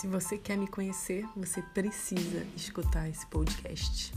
Se você quer me conhecer, você precisa escutar esse podcast.